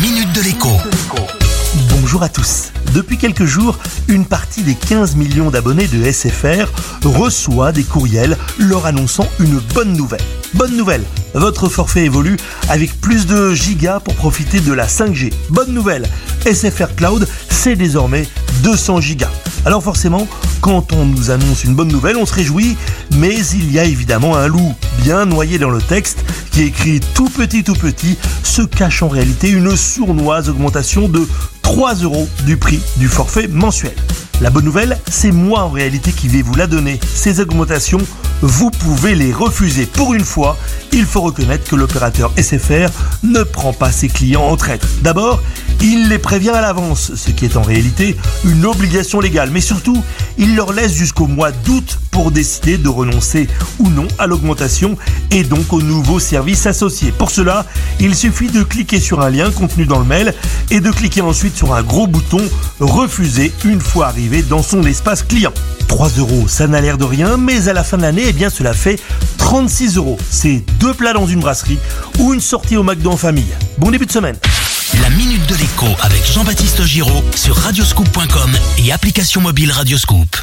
minute de l'écho. Bonjour à tous. Depuis quelques jours, une partie des 15 millions d'abonnés de SFR reçoit des courriels leur annonçant une bonne nouvelle. Bonne nouvelle, votre forfait évolue avec plus de gigas pour profiter de la 5G. Bonne nouvelle, SFR Cloud, c'est désormais 200 gigas. Alors forcément, quand on nous annonce une bonne nouvelle, on se réjouit, mais il y a évidemment un loup bien noyé dans le texte qui écrit tout petit tout petit se cache en réalité une sournoise augmentation de 3 euros du prix du forfait mensuel. La bonne nouvelle, c'est moi en réalité qui vais vous la donner. Ces augmentations, vous pouvez les refuser. Pour une fois, il faut reconnaître que l'opérateur SFR ne prend pas ses clients en traître. D'abord, il les prévient à l'avance, ce qui est en réalité une obligation légale. Mais surtout, il leur laisse jusqu'au mois d'août pour décider de renoncer ou non à l'augmentation et donc aux nouveaux services associés. Pour cela, il suffit de cliquer sur un lien contenu dans le mail et de cliquer ensuite sur un gros bouton Refuser une fois arrivé dans son espace client. 3 euros, ça n'a l'air de rien, mais à la fin de l'année, eh bien, cela fait 36 euros. C'est deux plats dans une brasserie ou une sortie au McDo en famille. Bon début de semaine. La minute de l'écho avec Jean-Baptiste Giraud sur radioscoop.com et application mobile Radioscoop.